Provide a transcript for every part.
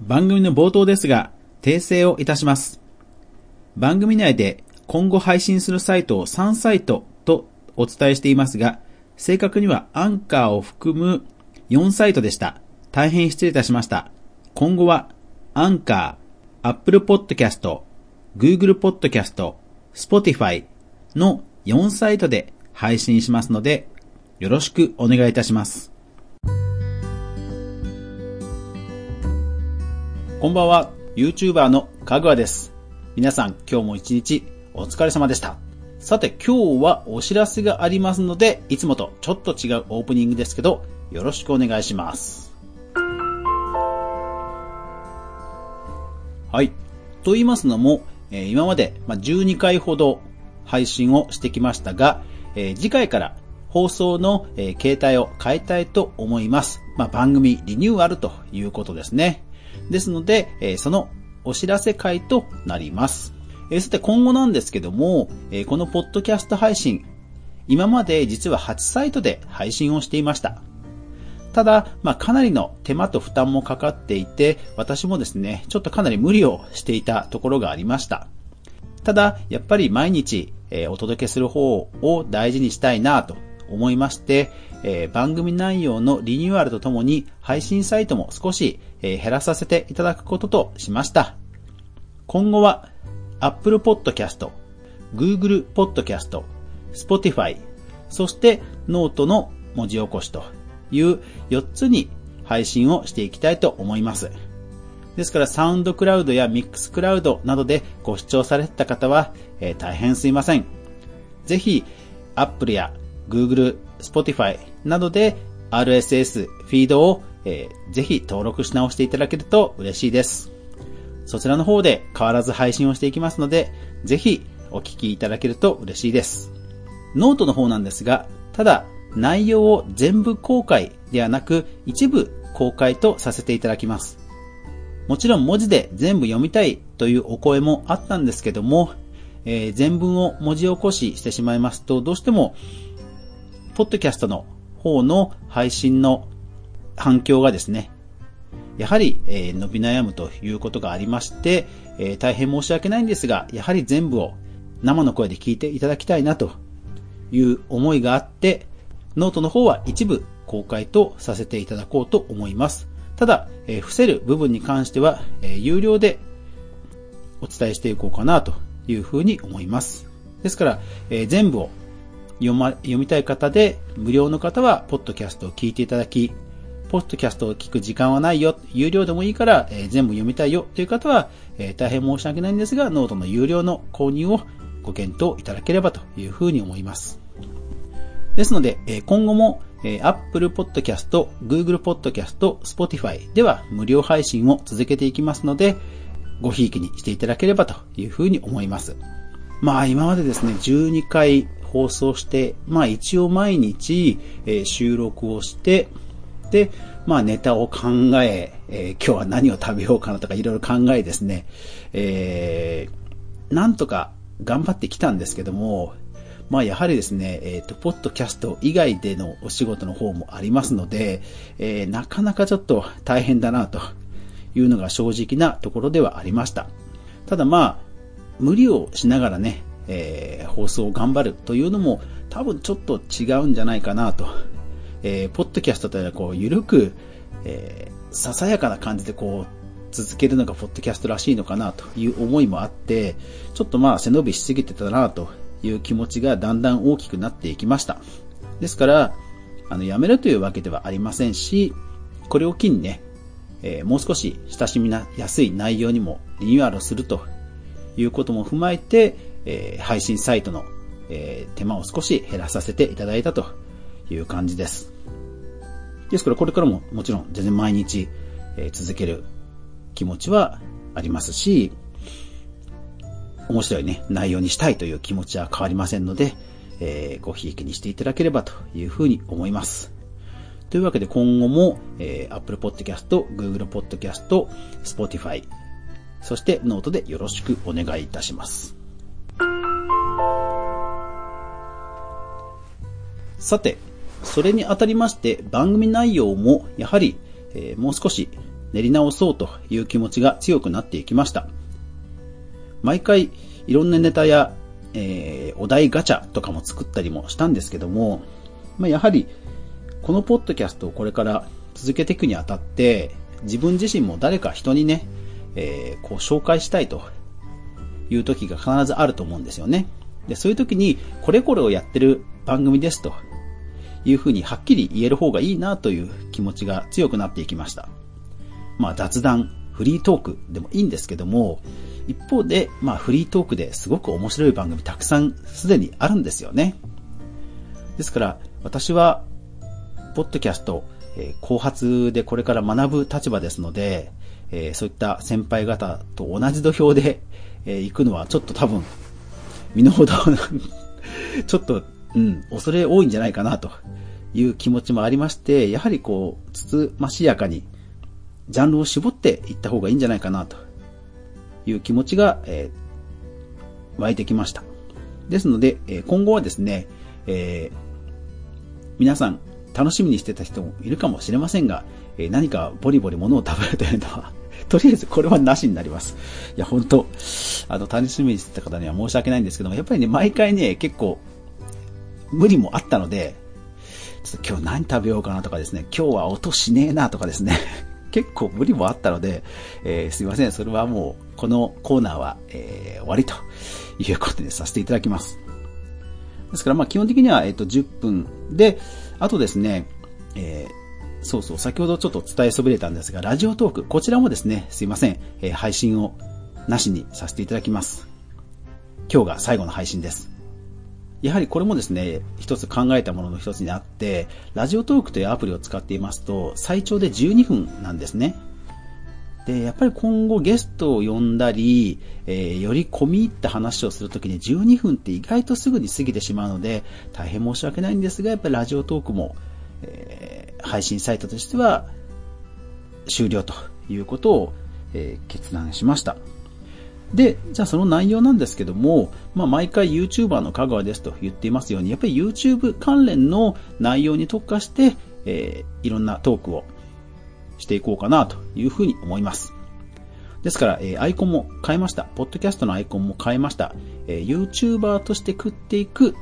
番組の冒頭ですが、訂正をいたします。番組内で今後配信するサイトを3サイトとお伝えしていますが、正確にはアンカーを含む4サイトでした。大変失礼いたしました。今後はアンカー、Apple Podcast、Google Podcast、Spotify の4サイトで配信しますので、よろしくお願いいたします。こんばんは、YouTuber のかぐわです。皆さん、今日も一日お疲れ様でした。さて、今日はお知らせがありますので、いつもとちょっと違うオープニングですけど、よろしくお願いします。はい。と言いますのも、えー今まで12回ほど配信をしてきましたが、えー次回から放送の、えー形態を変えたいと思います。まあ、番組リニューアルということですね。ですので、えーそのお知らせ会となります。えーさて今後なんですけども、えーこのポッドキャスト配信、今まで実は8サイトで配信をしていました。ただ、まあ、かなりの手間と負担もかかっていて、私もですね、ちょっとかなり無理をしていたところがありました。ただ、やっぱり毎日、えーお届けする方を大事にしたいなと思いまして、えー番組内容のリニューアルとともに配信サイトも少し、えー減らさせていただくこととしました。今後は Apple Podcast、Google Podcast、Spotify、そしてノートの文字起こしという4つに配信をしていきたいと思います。ですから、 SoundCloud や Mixcloud などでご視聴されてた方は、えー大変すいません。ぜひ、Apple や Google、Spotify などで RSS フィードを、えーぜひ登録し直していただけると嬉しいです。そちらの方で変わらず配信をしていきますので、ぜひお聞きいただけると嬉しいです。ノートの方なんですが、ただ内容を全部公開ではなく一部公開とさせていただきます。もちろん文字で全部読みたいというお声もあったんですけども、えー全文を文字起こししてしまいますと、どうしても、ポッドキャストの方の配信の反響がですね、やはり、え伸び悩むということがありまして、え大変申し訳ないんですが、やはり全部を生の声で聞いていただきたいなという思いがあって、ノートの方は一部公開とさせていただこうと思います。ただ、え伏せる部分に関しては、え有料でお伝えしていこうかなというふうに思います。ですから、えー全部を読ま、読みたい方で、無料の方は、ポッドキャストを聞いていただき、ポッドキャストを聞く時間はないよ、有料でもいいから、えー全部読みたいよという方は、えー大変申し訳ないんですが、ノートの有料の購入をご検討いただければというふうに思います。ですので、えー今後も、えー Apple Podcast、Google Podcast、Spotify では無料配信を続けていきますので、ごひいきにしていただければというふうに思います。まあ今までですね、12回放送して、まあ一応毎日、えー収録をして、まあネタを考え、えー今日は何を食べようかなとかいろいろ考えですね、えーなんとか頑張ってきたんですけども、まあやはりですね、えっ、と、ポッドキャスト以外でのお仕事の方もありますので、えーなかなかちょっと大変だなというのが正直なところではありました。ただまあ、無理をしながらね、えー放送を頑張るというのも多分ちょっと違うんじゃないかなと。えーポッドキャストというのはこう、ゆるく、えーささやかな感じでこう、続けるのがポッドキャストらしいのかなという思いもあって、ちょっとまあ背伸びしすぎてたなという気持ちがだんだん大きくなっていきました。ですから、あの、やめるというわけではありませんし、これを機にね、えーもう少し親しみなやすい内容にもリニューアルするということも踏まえて、えー配信サイトの、えー手間を少し減らさせていただいたという感じです。ですからこれからももちろん全然毎日、え続ける気持ちはありますし、面白いね、内容にしたいという気持ちは変わりませんので、えーごひいきにしていただければというふうに思います。というわけで今後も、えー Apple Podcast、Google Podcast、Spotify、そしてノートでよろしくお願いいたします。さて、それにあたりまして番組内容もやはり、えーもう少し練り直そうという気持ちが強くなっていきました。毎回いろんなネタや、えー、お題ガチャとかも作ったりもしたんですけども、まあ、やはりこのポッドキャストをこれから続けていくにあたって、自分自身も誰か人にね、えー、こう紹介したいという時が必ずあると思うんですよね。で、そういう時に、これこれをやってる番組ですというふうにはっきり言える方がいいなという気持ちが強くなっていきました。まあ雑談、フリートークでもいいんですけども、一方で、まあフリートークですごく面白い番組たくさんすでにあるんですよね。ですから、私は、ポッドキャスト、えー、後発でこれから学ぶ立場ですので、えー、そういった先輩方と同じ土俵で、えー、行くのはちょっと多分、身の程 ちょっと、うん、恐れ多いんじゃないかなという気持ちもありまして、やはりこう、つつましやかに、ジャンルを絞っていった方がいいんじゃないかなという気持ちが、えー、湧いてきました。ですので、え今後はですね、えー、皆さん楽しみにしてた人もいるかもしれませんが、え何かボリボリ物を食べるというのは とりあえずこれはなしになります。いや、本当あの、楽しみにしてた方には申し訳ないんですけども、やっぱりね、毎回ね、結構、無理もあったので、ちょっと今日何食べようかなとかですね、今日は音しねえなとかですね、結構無理もあったので、えー、すいません、それはもう、このコーナーは、えー、終わりということでさせていただきます。ですから、まあ基本的には、えっ、ー、と、10分で、あとですね、えーそうそう、先ほどちょっと伝えそびれたんですが、ラジオトーク、こちらもですね、すいません、えー、配信をなしにさせていただきます。今日が最後の配信です。やはりこれもですね、一つ考えたものの一つにあって、ラジオトークというアプリを使っていますと、最長で12分なんですね。で、やっぱり今後ゲストを呼んだり、えー、より込み入った話をするときに12分って意外とすぐに過ぎてしまうので、大変申し訳ないんですが、やっぱりラジオトークも、えー、配信サイトとしては終了ということを、えー、決断しました。で、じゃあその内容なんですけども、まあ毎回 YouTuber の香川ですと言っていますように、やっぱり YouTube 関連の内容に特化して、えー、いろんなトークをしていこうかなというふうに思います。ですから、えー、アイコンも変えました。ポッドキャストのアイコンも変えました。えー、YouTuber として食っていく、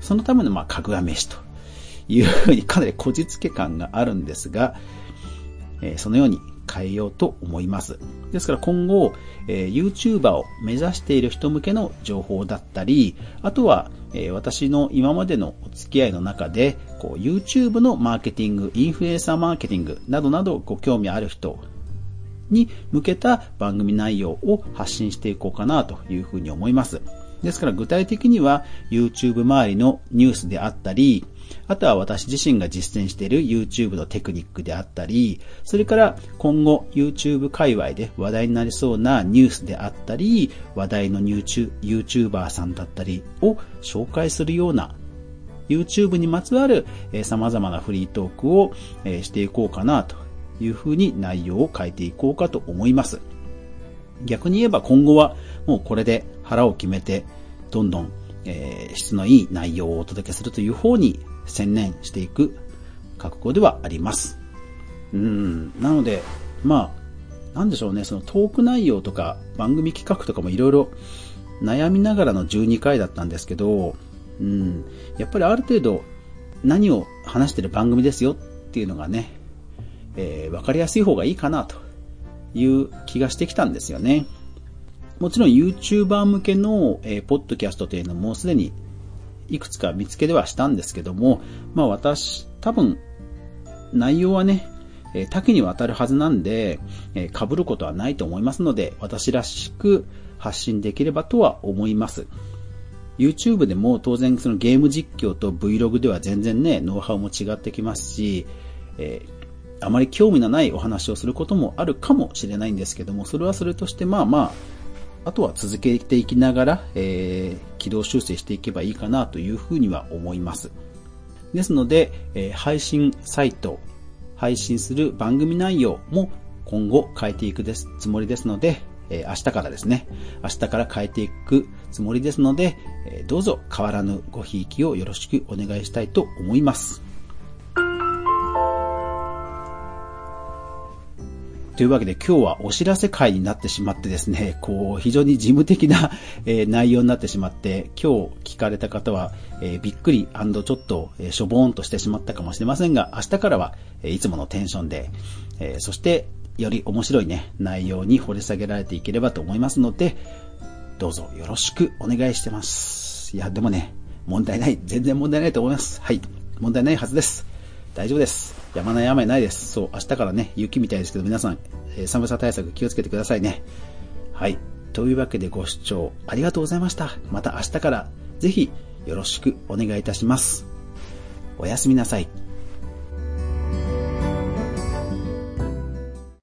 そのための、まあ、かぐわ飯というふうにかなりこじつけ感があるんですが、えー、そのように変えようと思います。ですから今後、えー、YouTuber を目指している人向けの情報だったり、あとは、えー、私の今までのお付き合いの中で、こう YouTube のマーケティング、インフルエンサーマーケティングなどなどご興味ある人に向けた番組内容を発信していこうかなというふうに思います。ですから具体的には YouTube 周りのニュースであったり、あとは私自身が実践している YouTube のテクニックであったり、それから今後 YouTube 界隈で話題になりそうなニュースであったり、話題の YouTuber さんだったりを紹介するような YouTube にまつわる様々なフリートークをしていこうかなというふうに内容を変えていこうかと思います。逆に言えば今後はもうこれで腹を決めてどんどん、えー、質のいい内容をお届けするという方に専念していく覚悟ではあります。うん。なので、まあ、なんでしょうね、そのトーク内容とか番組企画とかもいろいろ悩みながらの12回だったんですけど、うん。やっぱりある程度何を話してる番組ですよっていうのがね、えー、わかりやすい方がいいかなという気がしてきたんですよね。もちろん YouTuber 向けの、えー、ポッドキャストというのもすでにいくつか見つけではしたんですけども、まあ私、多分、内容はね、え多岐にわたるはずなんで、えー、被ることはないと思いますので、私らしく発信できればとは思います。YouTube でも当然そのゲーム実況と Vlog では全然ね、ノウハウも違ってきますし、えー、あまり興味のないお話をすることもあるかもしれないんですけども、それはそれとしてまあまあ、あとは続けていきながら、えー、軌道修正していけばいいかなというふうには思います。ですので、えー、配信サイト、配信する番組内容も今後変えていくですつもりですので、えー、明日からですね、明日から変えていくつもりですので、えー、どうぞ変わらぬごひいきをよろしくお願いしたいと思います。というわけで今日はお知らせ会になってしまってですね、こう、非常に事務的な、え内容になってしまって、今日聞かれた方は、えびっくりちょっと、えしょぼーんとしてしまったかもしれませんが、明日からは、えいつものテンションで、えそして、より面白いね、内容に掘り下げられていければと思いますので、どうぞよろしくお願いしてます。いや、でもね、問題ない。全然問題ないと思います。はい。問題ないはずです。大丈夫です。山ない雨ないです。そう、明日からね、雪みたいですけど、皆さん、え、寒さ対策気をつけてくださいね。はい。というわけでご視聴ありがとうございました。また明日からぜひよろしくお願いいたします。おやすみなさい。